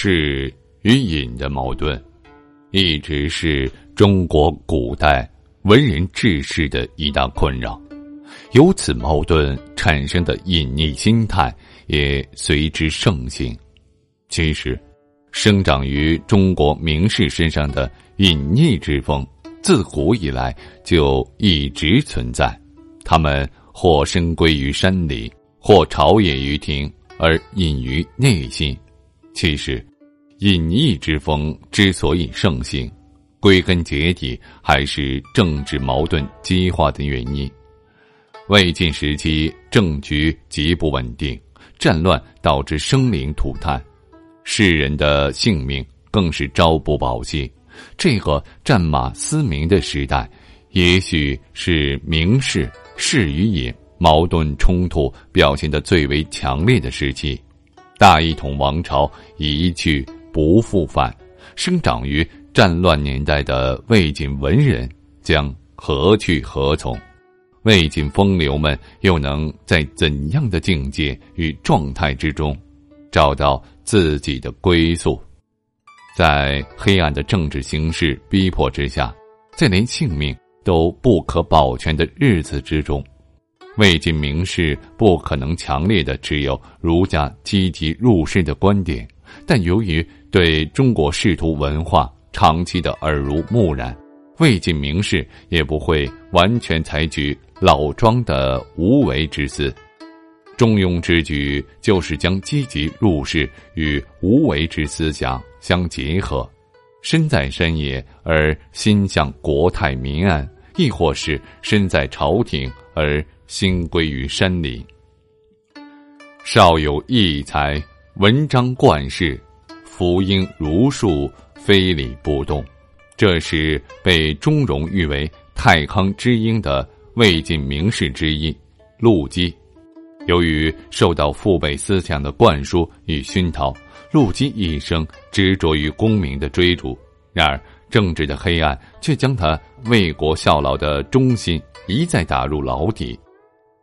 是与隐的矛盾，一直是中国古代文人志士的一大困扰。由此矛盾产生的隐匿心态也随之盛行。其实，生长于中国名士身上的隐匿之风，自古以来就一直存在。他们或深归于山里，或朝野于庭，而隐于内心。其实。隐逸之风之所以盛行，归根结底还是政治矛盾激化的原因。魏晋时期政局极不稳定，战乱导致生灵涂炭，世人的性命更是朝不保夕。这个战马嘶鸣的时代，也许是名士士与隐矛盾冲突表现的最为强烈的时期。大一统王朝一去。不复返，生长于战乱年代的魏晋文人将何去何从？魏晋风流们又能在怎样的境界与状态之中，找到自己的归宿？在黑暗的政治形势逼迫之下，在连性命都不可保全的日子之中，魏晋名士不可能强烈的持有儒家积极入世的观点。但由于对中国仕途文化长期的耳濡目染，魏晋名士也不会完全采取老庄的无为之思。中庸之举就是将积极入世与无为之思想相结合，身在山野而心向国泰民安，亦或是身在朝廷而心归于山林。少有异才。文章冠世，福音如树，非礼不动。这是被钟嵘誉为太康之英的魏晋名士之一陆机。由于受到父辈思想的灌输与熏陶，陆机一生执着于功名的追逐。然而，政治的黑暗却将他为国效劳的忠心一再打入牢底。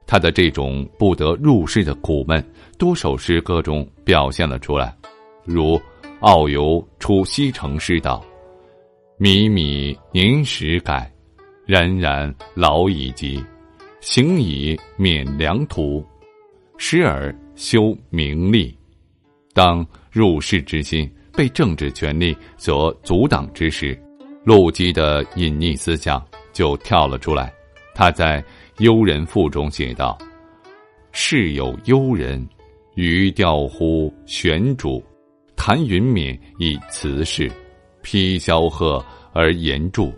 他的这种不得入世的苦闷，多首诗歌中表现了出来，如《傲游出西城诗》道：“靡靡年时改，冉冉老已及。行以免良途，时而修名利。当入世之心被政治权力所阻挡之时，陆机的隐匿思想就跳了出来。他在。《幽人赋》中写道：“世有幽人，余调乎玄主。谭云冕以辞世，披萧鹤而言著。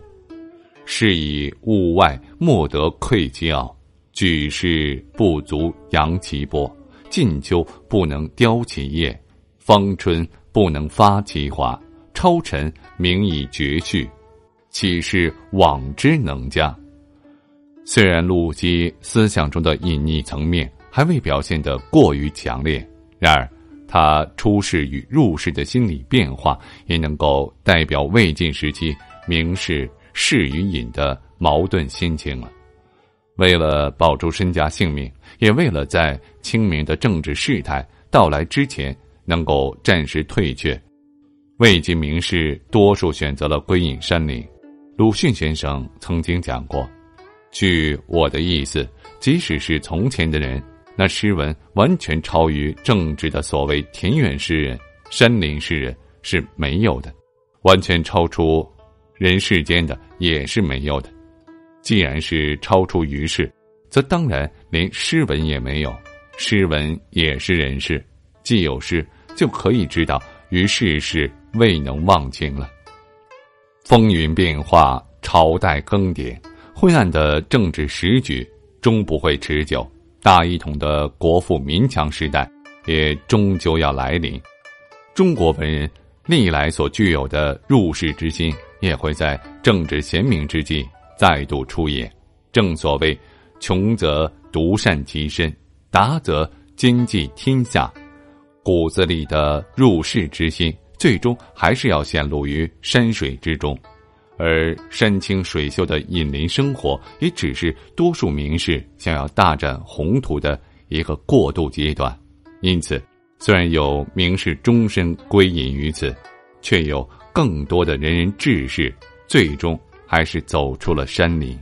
是以物外莫得窥其奥，举世不足扬其波。近秋不能雕其叶，芳春不能发其华。超尘名以绝序，岂是往之能加？”虽然陆机思想中的隐匿层面还未表现得过于强烈，然而他出世与入世的心理变化也能够代表魏晋时期名士士与隐的矛盾心情了。为了保住身家性命，也为了在清明的政治事态到来之前能够暂时退却，魏晋名士多数选择了归隐山林。鲁迅先生曾经讲过。据我的意思，即使是从前的人，那诗文完全超于政治的所谓田园诗人、山林诗人是没有的，完全超出人世间的也是没有的。既然是超出于世，则当然连诗文也没有。诗文也是人事，既有诗，就可以知道于世事未能忘情了。风云变化，朝代更迭，灰暗的政治时局终不会持久。大一统的国富民强时代也终究要来临。中国文人历来所具有的入世之心，也会在政治贤明之际再度出演。正所谓，穷则独善其身，达则兼济天下。骨子里的入世之心。最终还是要显露于山水之中，而山清水秀的隐林生活，也只是多数名士想要大展宏图的一个过渡阶段。因此，虽然有名士终身归隐于此，却有更多的仁人志士最终还是走出了山林。